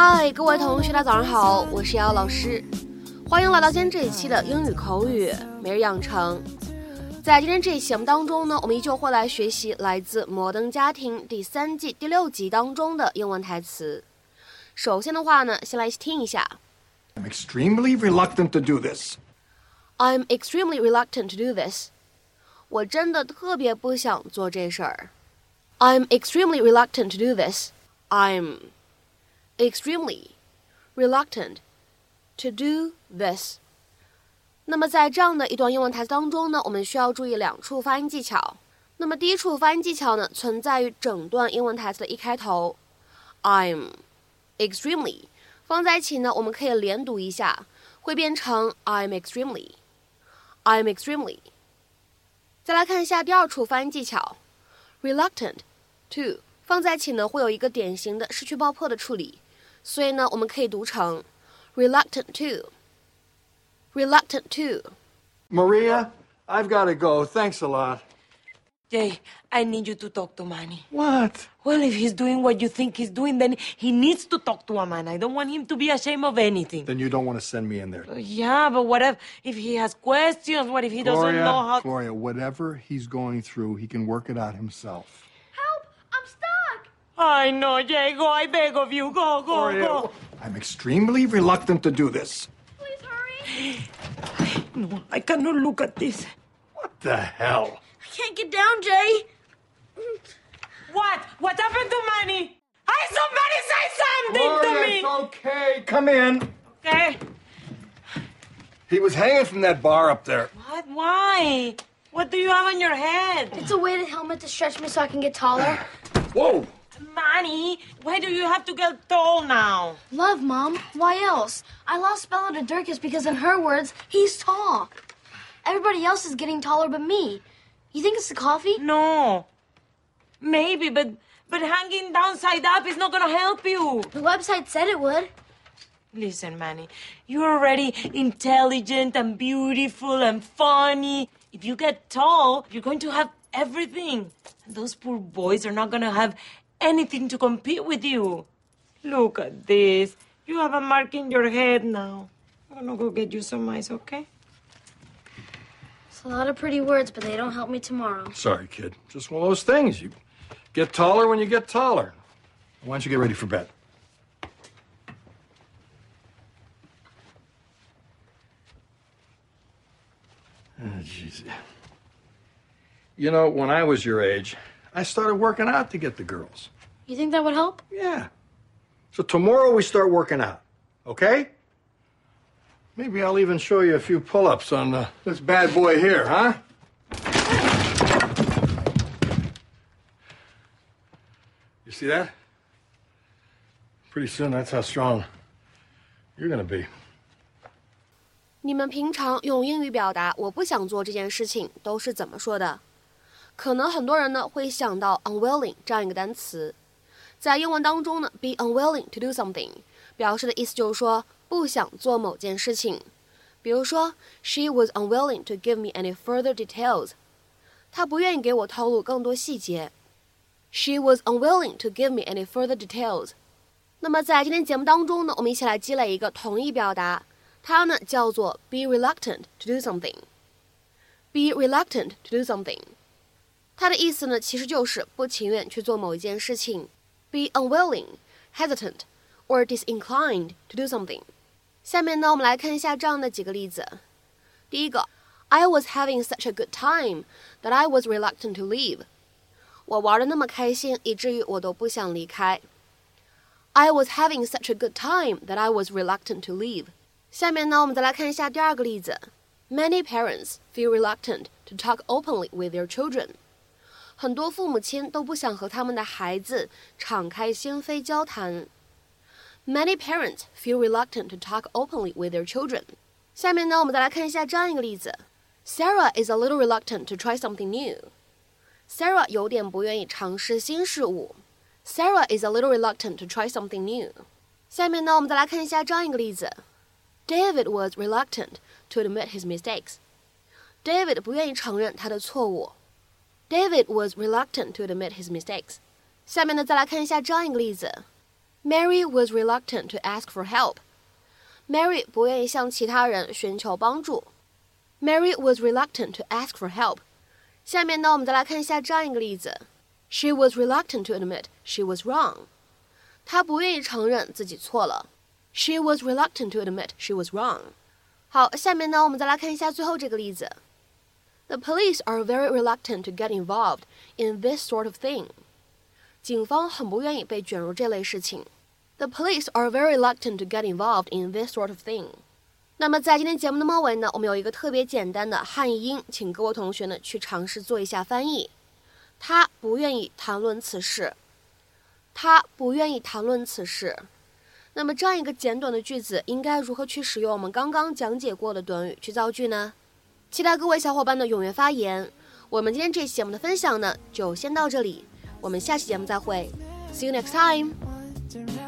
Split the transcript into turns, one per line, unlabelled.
嗨，各位同学，大家早上好，我是瑶老师，欢迎来到今天这一期的英语口语每日养成。在今天这一期节目当中呢，我们依旧会来学习来自《摩登家庭》第三季第六集当中的英文台词。首先的话呢，先来听一下。
I'm extremely reluctant to do this.
I'm extremely reluctant to do this. 我真的特别不想做这事儿。I'm extremely reluctant to do this. I'm extremely reluctant to do this. 那么在这样的一段英文台词当中呢，我们需要注意两处发音技巧。那么第一处发音技巧呢，存在于整段英文台词的一开头。I'm extremely 放在一起呢，我们可以连读一下，会变成 I'm extremely, I'm extremely。再来看一下第二处发音技巧，reluctant to 放在一起呢，会有一个典型的失去爆破的处理，所以呢，我们可以读成 reluctant to, reluctant to。
Maria, I've got to go. Thanks a lot.
Jay, I need you to talk to Manny.
What?
Well, if he's doing what you think he's doing, then he needs to talk to a man. I don't want him to be ashamed of anything.
Then you don't want to send me in there.
Yeah, but what if, if he has questions? What if he doesn't
Gloria,
know how?
Gloria, whatever he's going through, he can work it out himself.
Help! I'm stuck!
I know, Jay. Go, I beg of you. Go, go,
Gloria,
go.
I'm extremely reluctant to do this.
Please hurry!
No, I cannot look at this.
What the hell?
I can't get down, Jay!
What? What happened to Manny? Hey, somebody say something to
Gloria,
me.
it's okay. Come in.
Okay.
He was hanging from that bar up there.
What? Why? What do you have on your head?
It's a weighted helmet to stretch me so I can get taller.
Whoa!
Manny, why do you have to get tall now?
Love, Mom. Why else? I lost Bella to Dirkus because, in her words, he's tall. Everybody else is getting taller but me. You think it's the coffee?
No. Maybe, but but hanging downside up is not gonna help you.
The website said it would.
Listen, Manny, you're already intelligent and beautiful and funny. If you get tall, you're going to have everything. And those poor boys are not gonna have anything to compete with you. Look at this. You have a mark in your head now. I'm gonna go get you some ice, okay?
It's a lot of pretty words, but they don't help me tomorrow.
Sorry, kid. Just one of those things. You get taller when you get taller. Why don't you get ready for bed? Oh, jeez. You know, when I was your age, I started working out to get the girls.
You think that would help?
Yeah. So tomorrow we start working out, okay? Maybe I'll even show you a few pull-ups on uh, this bad boy here, huh? You see that? Pretty soon, that's how strong you're gonna be.
你们平常用英语表达“我不想做这件事情”都是怎么说的？ 可能很多人呢会想到 unwilling 这样一个单词，在英文当中呢，be unwilling to do something 表示的意思就是说不想做某件事情。比如说，She was unwilling to give me any further details。她不愿意给我透露更多细节。She was unwilling to give me any further details。那么在今天节目当中呢，我们一起来积累一个同义表达。它呢叫做 be reluctant to do something。be reluctant to do something，它的意思呢其实就是不情愿去做某一件事情。be unwilling, hesitant, or disinclined to do something。下面呢我们来看一下这样的几个例子。第一个，I was having such a good time that I was reluctant to leave。我玩的那么开心，以至于我都不想离开。I was having such a good time that I was reluctant to leave。下面呢，我们再来看一下第二个例子。Many parents feel reluctant to talk openly with their children。 很多父母亲都不想和他们的孩子敞开心扉交谈。Many parents feel reluctant to talk openly with their children。下面呢，我们再来看一下这样一个例子。Sarah is a little reluctant to try something new。Sarah 有点不愿意尝试新事物。Sarah is a little reluctant to try something new。下面呢，我们再来看一下这样一个例子。David was reluctant to admit his mistakes. David 不愿意承认他的错误。 David was reluctant to admit his mistakes. 下面呢，再来看一下这样一个例子 Mary was reluctant to ask for help. Mary 不愿意向其他人寻求帮助。Mary was reluctant to ask for help. 下面呢，我们再来看一下这样一个例子：She was reluctant to admit she was wrong. 她不愿意承认自己错了。She was reluctant to admit she was wrong. 好，下面呢，我们再来看一下最后这个例子。 The police are very reluctant to get involved in this sort of thing. 警方很不愿意被卷入这类事情。The police are very reluctant to get involved in this sort of thing. 那么在今天节目的末尾呢，我们有一个特别简单的汉译英，请各位同学呢去尝试做一下翻译。他不愿意谈论此事。他不愿意谈论此事。那么这样一个简短的句子，应该如何去使用我们刚刚讲解过的短语去造句呢？期待各位小伙伴的踊跃发言。我们今天这期节目的分享呢，就先到这里，我们下期节目再会。See you next time.